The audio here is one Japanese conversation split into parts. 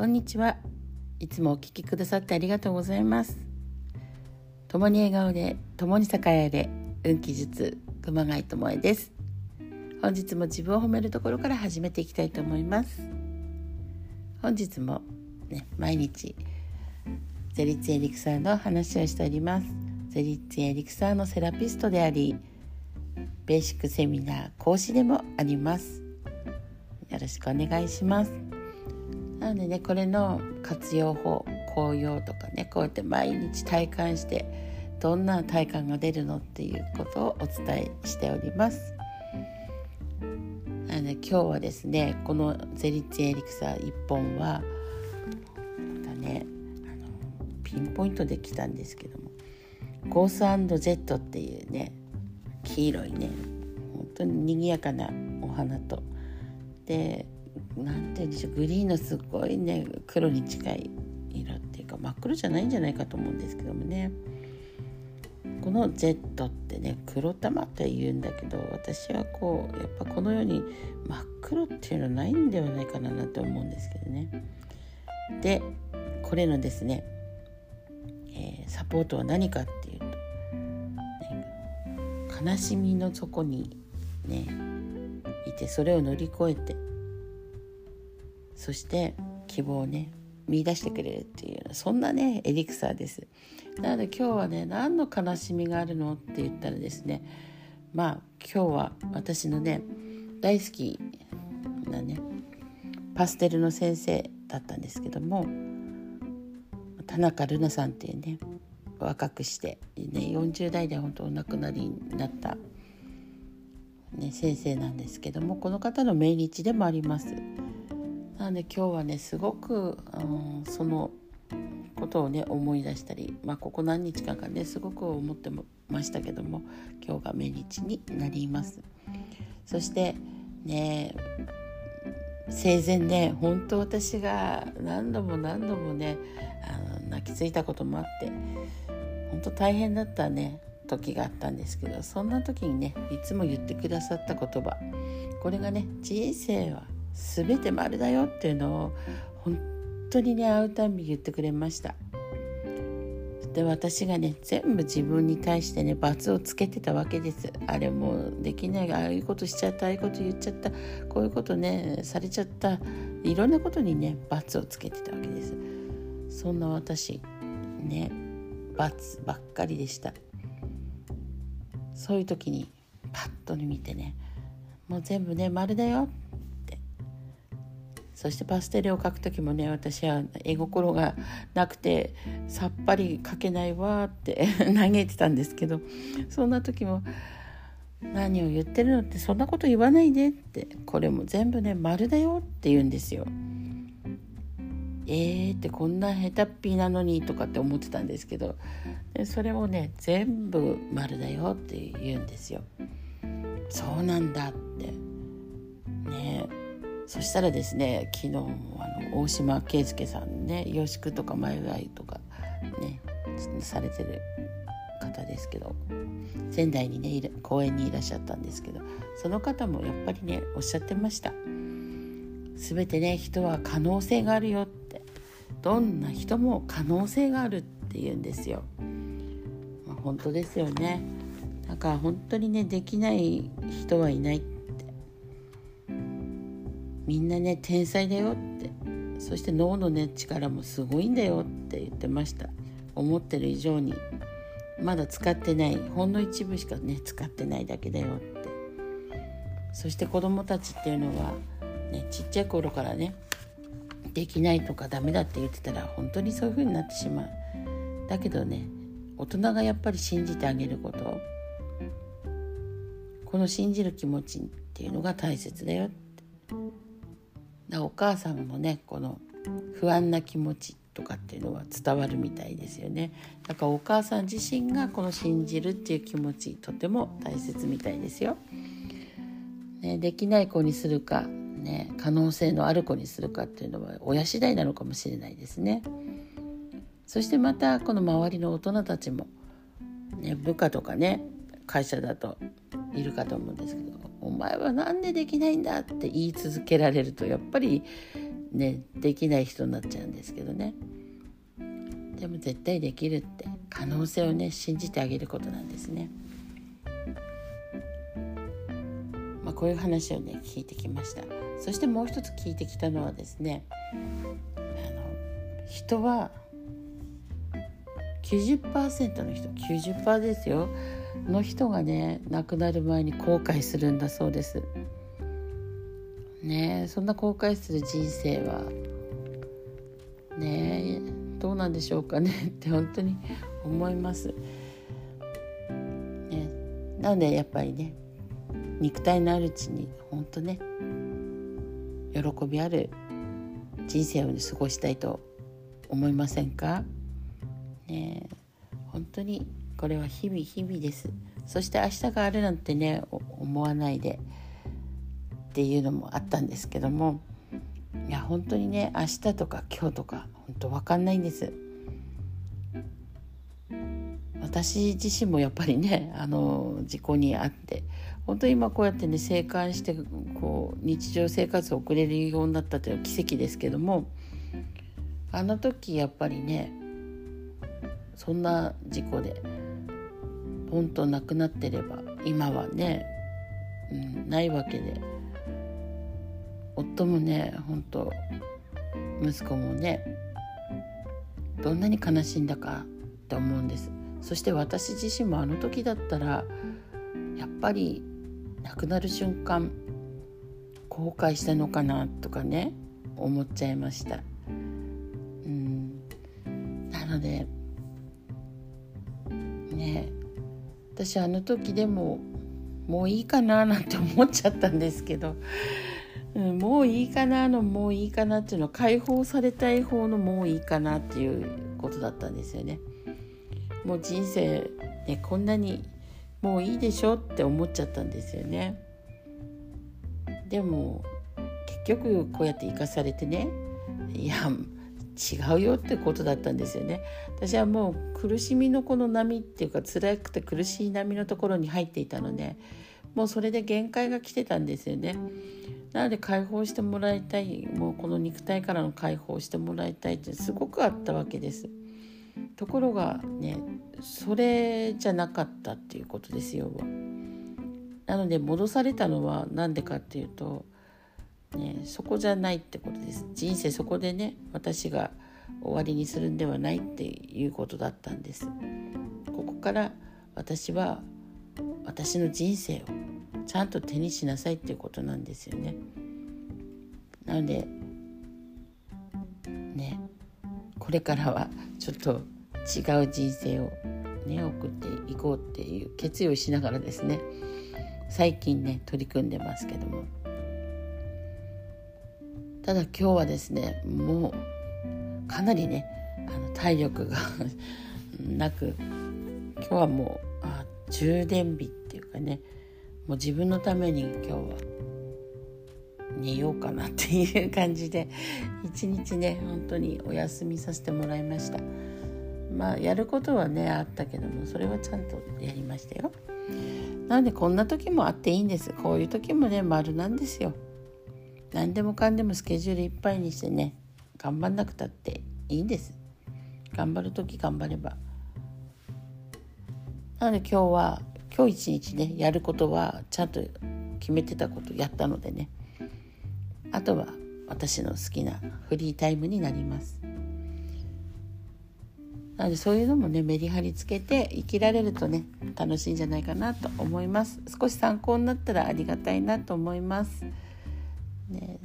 こんにちは。いつもお聞きくださってありがとうございます。共に笑顔で共に栄えれ運気術熊谷智恵です。本日も自分を褒めるところから始めていきたいと思います。本日もね毎日ゼリッツエリクサーの話をしております。ゼリッツエリクサーのセラピストでありベーシックセミナー講師でもあります。よろしくお願いします。なのでねこれの活用法効用とかねこうやって毎日体感してどんな体感が出るのっていうことをお伝えしております。なので今日はですねこのゼリッツエリクサー1本はまたねあのピンポイントで来たんですけどもゴースジェットっていうね黄色いね本当に賑やかなお花と。でなんて言うんでしょうグリーンのすごいね黒に近い色っていうか真っ黒じゃないんじゃないかと思うんですけどもね。この Z ってね黒玉って言うんだけど私はこうやっぱこのように真っ黒っていうのはないんではないかなって思うんですけどね。でこれのですね、えー、サポートは何かっていうと、ね、悲しみの底にねいてそれを乗り越えてそして希望をね見出してくれるっていうそんなねエリクサーですなので今日はね何の悲しみがあるのって言ったらですねまあ今日は私のね大好きなねパステルの先生だったんですけども田中瑠奈さんっていうね若くしてね40代で本当お亡くなりになった、ね、先生なんですけどもこの方の命日でもあります。なので今日はねすごく、うん、そのことをね思い出したり、まあ、ここ何日間かねすごく思ってましたけども今日が命日になります。そしてね生前ね本当私が何度も何度もねあの泣きついたこともあって本当大変だったね時があったんですけどそんな時にねいつも言ってくださった言葉。これがね人生は全て丸だよっていうのを本当にね会うたんび言ってくれました。で私がね全部自分に対してね罰をつけてたわけです。あれもうできない。ああいうことしちゃったああいうこと言っちゃった。こういうことねされちゃった。いろんなことにね罰をつけてたわけです。そんな私ね罰ばっかりでした。そういう時にパッと見てねもう全部ね丸だよ。そしてパステルを描く時もね私は絵心がなくてさっぱり描けないわって 嘆いてたんですけどそんな時も「何を言ってるのってそんなこと言わないで」ってこれも全部ね丸だよって言うんですよ。えーってこんな下手っぴなのにとかって思ってたんですけどでそれをね全部丸だよって言うんですよ。そうなんだってねそしたらですね昨日あの大島圭介さんね「よしく」とか「前祝い」とかねされてる方ですけど仙台にね公園にいらっしゃったんですけどその方もやっぱりねおっしゃってました。全てね人は可能性があるよって。どんな人も可能性があるって言うんですよ、まあ、本当ですよね。だから本当にねできない人はいない。みんなね天才だよって。そして脳のね力もすごいんだよって言ってました。思ってる以上に。まだ使ってない。ほんの一部しかね使ってないだけだよって。そして子供たちっていうのはねちっちゃい頃からねできないとかダメだって言ってたら本当にそういう風になってしまう。だけどね大人がやっぱり信じてあげること。この信じる気持ちっていうのが大切だよ。ってお母さんもねこの不安な気持ちとかっていうのは伝わるみたいですよねだからお母さん自身がこの信じるっていう気持ちとても大切みたいですよ。ね、できない子にするか、ね、可能性のある子にするかっていうのは親次第なのかもしれないですね。そしてまたこの周りの大人たちも、ね、部下とかね会社だといるかと思うんですけど「お前は何でできないんだ」って言い続けられるとやっぱりねできない人になっちゃうんですけどね。でも絶対できるって可能性をね信じてあげることなんですね。まあ、こういう話をね聞いてきました。そしてもう一つ聞いてきたのはですねあの人は90%の人90%ですよ。の人がね亡くなる前に後悔するんだそうですねそんな後悔する人生はねどうなんでしょうかねって本当に思います。ね、なのでやっぱりね肉体のあるうちに本当ね喜びある人生を過ごしたいと思いませんか、ね、本当にこれは日々日々です。そして明日があるなんてね思わないで。っていうのもあったんですけども。いや本当にね明日とか今日とか本当分かんないんです。私自身もやっぱりねあの事故に遭って。本当に今こうやってね生還してこう日常生活を送れるようになったという奇跡ですけども。あの時やっぱりねそんな事故でポンと亡くなってれば今はね、うん、ないわけで。夫もね本当息子もねどんなに悲しんだかって思うんです。そして私自身もあの時だったらやっぱり亡くなる瞬間後悔したのかなとかね思っちゃいました。うん。なのでね私あの時でももういいかななんて思っちゃったんですけど、うん、もういいかなのもういいかなっていうのは解放されたい方のもういいかなっていうことだったんですよね。もう人生ねこんなにもういいでしょって思っちゃったんですよね。でも結局こうやって生かされてねいや違うよってことだったんですよね。私はもう苦しみのこの波っていうか辛くて苦しい波のところに入っていたのでもうそれで限界が来てたんですよね。なので解放してもらいたいもうこの肉体からの解放してもらいたいってすごくあったわけです。ところがねそれじゃなかったっていうことですよ。なので戻されたのは何でかっていうとね、そこじゃないってことです。人生そこでね私が終わりにするんではないっていうことだったんです。ここから私は私の人生をちゃんと手にしなさいっていうことなんですよね。なのでねこれからはちょっと違う人生をね送っていこうっていう決意をしながらですね最近ね取り組んでますけども。ただ今日はですねもうかなりねあの体力がなく今日はもうあ充電日っていうかねもう自分のために今日は寝ようかなっていう感じで一日ね本当にお休みさせてもらいました。まあやることはねあったけどもそれはちゃんとやりましたよ。なのでこんな時もあっていいんです。こういう時もね丸なんですよ。何でもかんでもスケジュールいっぱいにしてね頑張んなくたっていいんです。頑張る時頑張れば。なので今日は今日一日ねやることはちゃんと決めてたことやったのでね。あとは私の好きなフリータイムになります。なのでそういうのもねメリハリつけて生きられるとね楽しいんじゃないかなと思います。少し参考になったらありがたいなと思います。ね、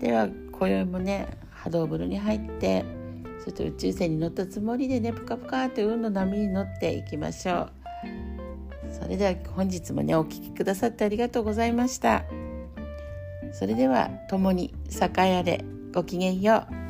では今宵もね波動風呂に入ってそして宇宙船に乗ったつもりでねぷかぷかと運の波に乗っていきましょう。それでは本日もねお聴きくださってありがとうございました。それでは共に栄えあれごきげんよう。